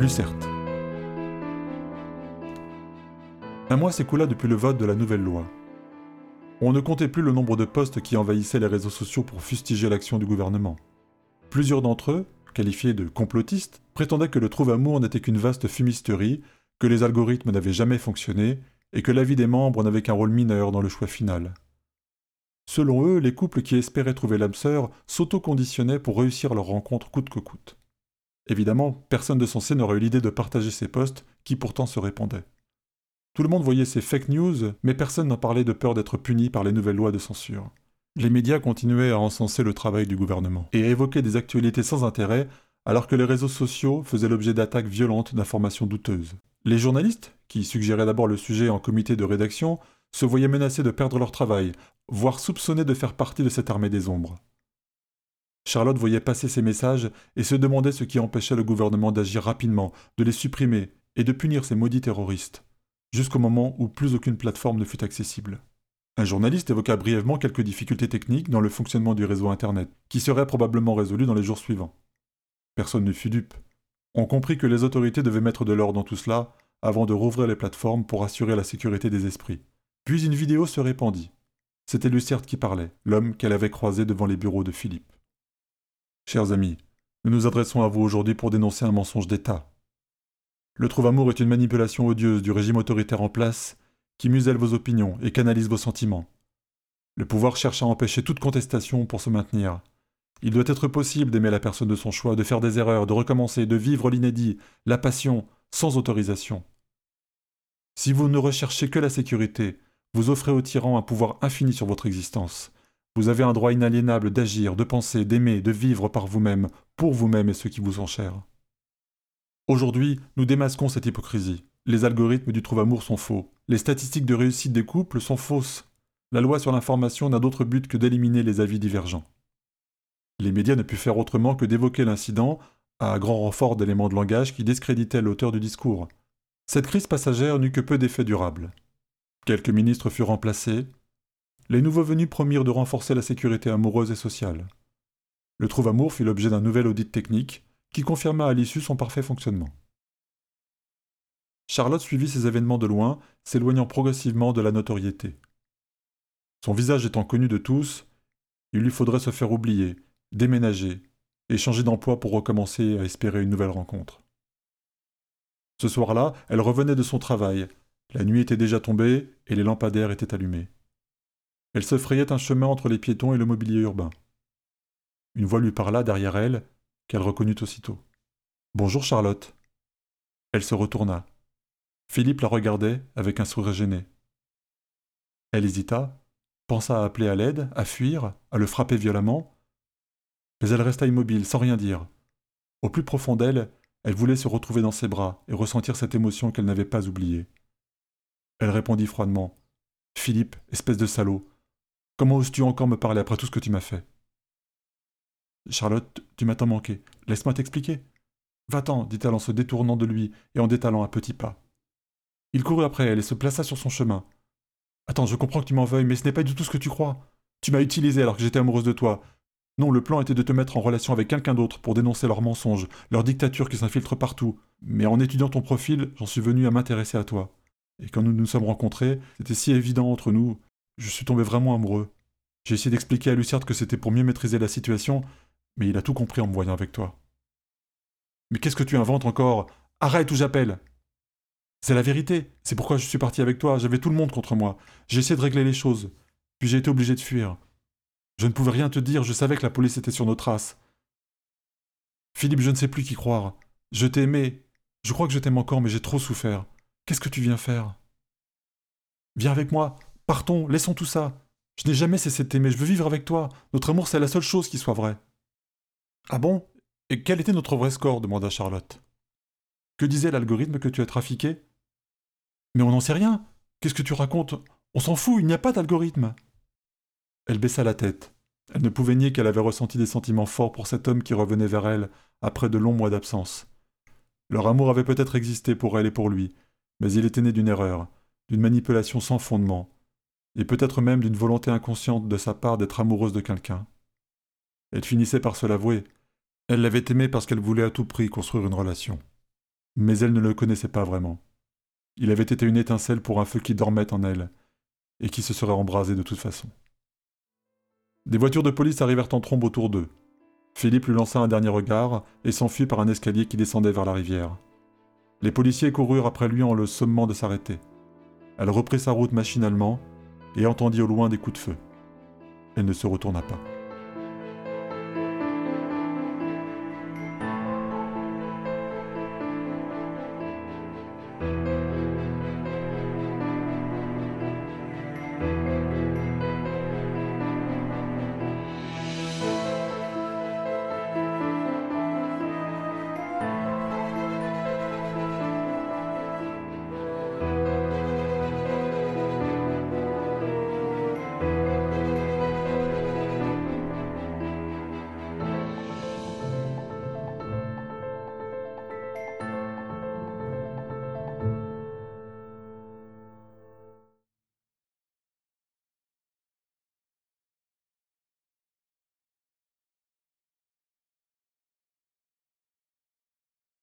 Lucerte. Un mois s'écoula depuis le vote de la nouvelle loi. On ne comptait plus le nombre de postes qui envahissaient les réseaux sociaux pour fustiger l'action du gouvernement. Plusieurs d'entre eux, qualifiés de complotistes, prétendaient que le trouve-amour n'était qu'une vaste fumisterie, que les algorithmes n'avaient jamais fonctionné, et que l'avis des membres n'avait qu'un rôle mineur dans le choix final. Selon eux, les couples qui espéraient trouver l'âme sœur s'auto-conditionnaient pour réussir leur rencontre coûte que coûte. Évidemment, personne de sensé n'aurait eu l'idée de partager ces posts qui pourtant se répandaient. Tout le monde voyait ces fake news, mais personne n'en parlait de peur d'être puni par les nouvelles lois de censure. Les médias continuaient à encenser le travail du gouvernement et à évoquer des actualités sans intérêt, alors que les réseaux sociaux faisaient l'objet d'attaques violentes d'informations douteuses. Les journalistes, qui suggéraient d'abord le sujet en comité de rédaction, se voyaient menacés de perdre leur travail, voire soupçonnés de faire partie de cette armée des ombres. Charlotte voyait passer ces messages et se demandait ce qui empêchait le gouvernement d'agir rapidement, de les supprimer et de punir ces maudits terroristes jusqu'au moment où plus aucune plateforme ne fut accessible. Un journaliste évoqua brièvement quelques difficultés techniques dans le fonctionnement du réseau Internet, qui seraient probablement résolues dans les jours suivants. Personne ne fut dupe. On comprit que les autorités devaient mettre de l'ordre dans tout cela avant de rouvrir les plateformes pour assurer la sécurité des esprits. Puis une vidéo se répandit. C'était Lucerte qui parlait, l'homme qu'elle avait croisé devant les bureaux de Philippe. Chers amis, nous nous adressons à vous aujourd'hui pour dénoncer un mensonge d'État, le trouve-amour est une manipulation odieuse du régime autoritaire en place qui muselle vos opinions et canalise vos sentiments. Le pouvoir cherche à empêcher toute contestation pour se maintenir. Il doit être possible d'aimer la personne de son choix, de faire des erreurs, de recommencer, de vivre l'inédit, la passion, sans autorisation. Si vous ne recherchez que la sécurité, vous offrez au tyran un pouvoir infini sur votre existence. Vous avez un droit inaliénable d'agir, de penser, d'aimer, de vivre par vous-même, pour vous-même et ceux qui vous sont chers. Aujourd'hui, nous démasquons cette hypocrisie. Les algorithmes du trouve-amour sont faux. Les statistiques de réussite des couples sont fausses. La loi sur l'information n'a d'autre but que d'éliminer les avis divergents. Les médias ne purent faire autrement que d'évoquer l'incident à grand renfort d'éléments de langage qui discréditaient l'auteur du discours. Cette crise passagère n'eut que peu d'effets durables. Quelques ministres furent remplacés. Les nouveaux venus promirent de renforcer la sécurité amoureuse et sociale. Le trouve-amour fit l'objet d'un nouvel audit technique, qui confirma à l'issue son parfait fonctionnement. Charlotte suivit ces événements de loin, s'éloignant progressivement de la notoriété. Son visage étant connu de tous, il lui faudrait se faire oublier, déménager, et changer d'emploi pour recommencer à espérer une nouvelle rencontre. Ce soir-là, elle revenait de son travail. La nuit était déjà tombée et les lampadaires étaient allumés. Elle se frayait un chemin entre les piétons et le mobilier urbain. Une voix lui parla derrière elle, qu'elle reconnut aussitôt. Bonjour Charlotte. Elle se retourna. Philippe la regardait avec un sourire gêné. Elle hésita, pensa à appeler à l'aide, à fuir, à le frapper violemment, mais elle resta immobile, sans rien dire. Au plus profond d'elle, elle voulait se retrouver dans ses bras et ressentir cette émotion qu'elle n'avait pas oubliée. Elle répondit froidement. Philippe, espèce de salaud, comment oses-tu encore me parler après tout ce que tu m'as fait? Charlotte, tu m'as tant manqué. Laisse-moi t'expliquer. Va-t'en, dit-elle en se détournant de lui et en détalant un petit pas. Il courut après elle et se plaça sur son chemin. Attends, je comprends que tu m'en veuilles, mais ce n'est pas du tout ce que tu crois. Tu m'as utilisé alors que j'étais amoureuse de toi. Non, le plan était de te mettre en relation avec quelqu'un d'autre pour dénoncer leurs mensonges, leur dictature qui s'infiltre partout. Mais en étudiant ton profil, j'en suis venu à m'intéresser à toi. Et quand nous nous sommes rencontrés, c'était si évident entre nous. Je suis tombé vraiment amoureux. J'ai essayé d'expliquer à Luciard que c'était pour mieux maîtriser la situation, mais il a tout compris en me voyant avec toi. Mais qu'est-ce que tu inventes encore? Arrête ou j'appelle C'est la vérité, c'est pourquoi je suis parti avec toi, j'avais tout le monde contre moi. J'ai essayé de régler les choses, puis j'ai été obligé de fuir. Je ne pouvais rien te dire, je savais que la police était sur nos traces. Philippe, je ne sais plus qui croire. Je t'ai aimé. Je crois que je t'aime encore, mais j'ai trop souffert. Qu'est-ce que tu viens faire? Viens avec moi. Partons, laissons tout ça. Je n'ai jamais cessé de t'aimer, je veux vivre avec toi. Notre amour, c'est la seule chose qui soit vraie. Ah bon? Et quel était notre vrai score? demanda Charlotte. Que disait l'algorithme que tu as trafiqué? Mais on n'en sait rien. Qu'est-ce que tu racontes? On s'en fout, il n'y a pas d'algorithme. Elle baissa la tête. Elle ne pouvait nier qu'elle avait ressenti des sentiments forts pour cet homme qui revenait vers elle après de longs mois d'absence. Leur amour avait peut-être existé pour elle et pour lui, mais il était né d'une erreur, d'une manipulation sans fondement, et peut-être même d'une volonté inconsciente de sa part d'être amoureuse de quelqu'un. Elle finissait par se l'avouer. Elle l'avait aimé parce qu'elle voulait à tout prix construire une relation. Mais elle ne le connaissait pas vraiment. Il avait été une étincelle pour un feu qui dormait en elle, et qui se serait embrasé de toute façon. Des voitures de police arrivèrent en trombe autour d'eux. Philippe lui lança un dernier regard et s'enfuit par un escalier qui descendait vers la rivière. Les policiers coururent après lui en le sommant de s'arrêter. Elle reprit sa route machinalement et entendit au loin des coups de feu. Elle ne se retourna pas.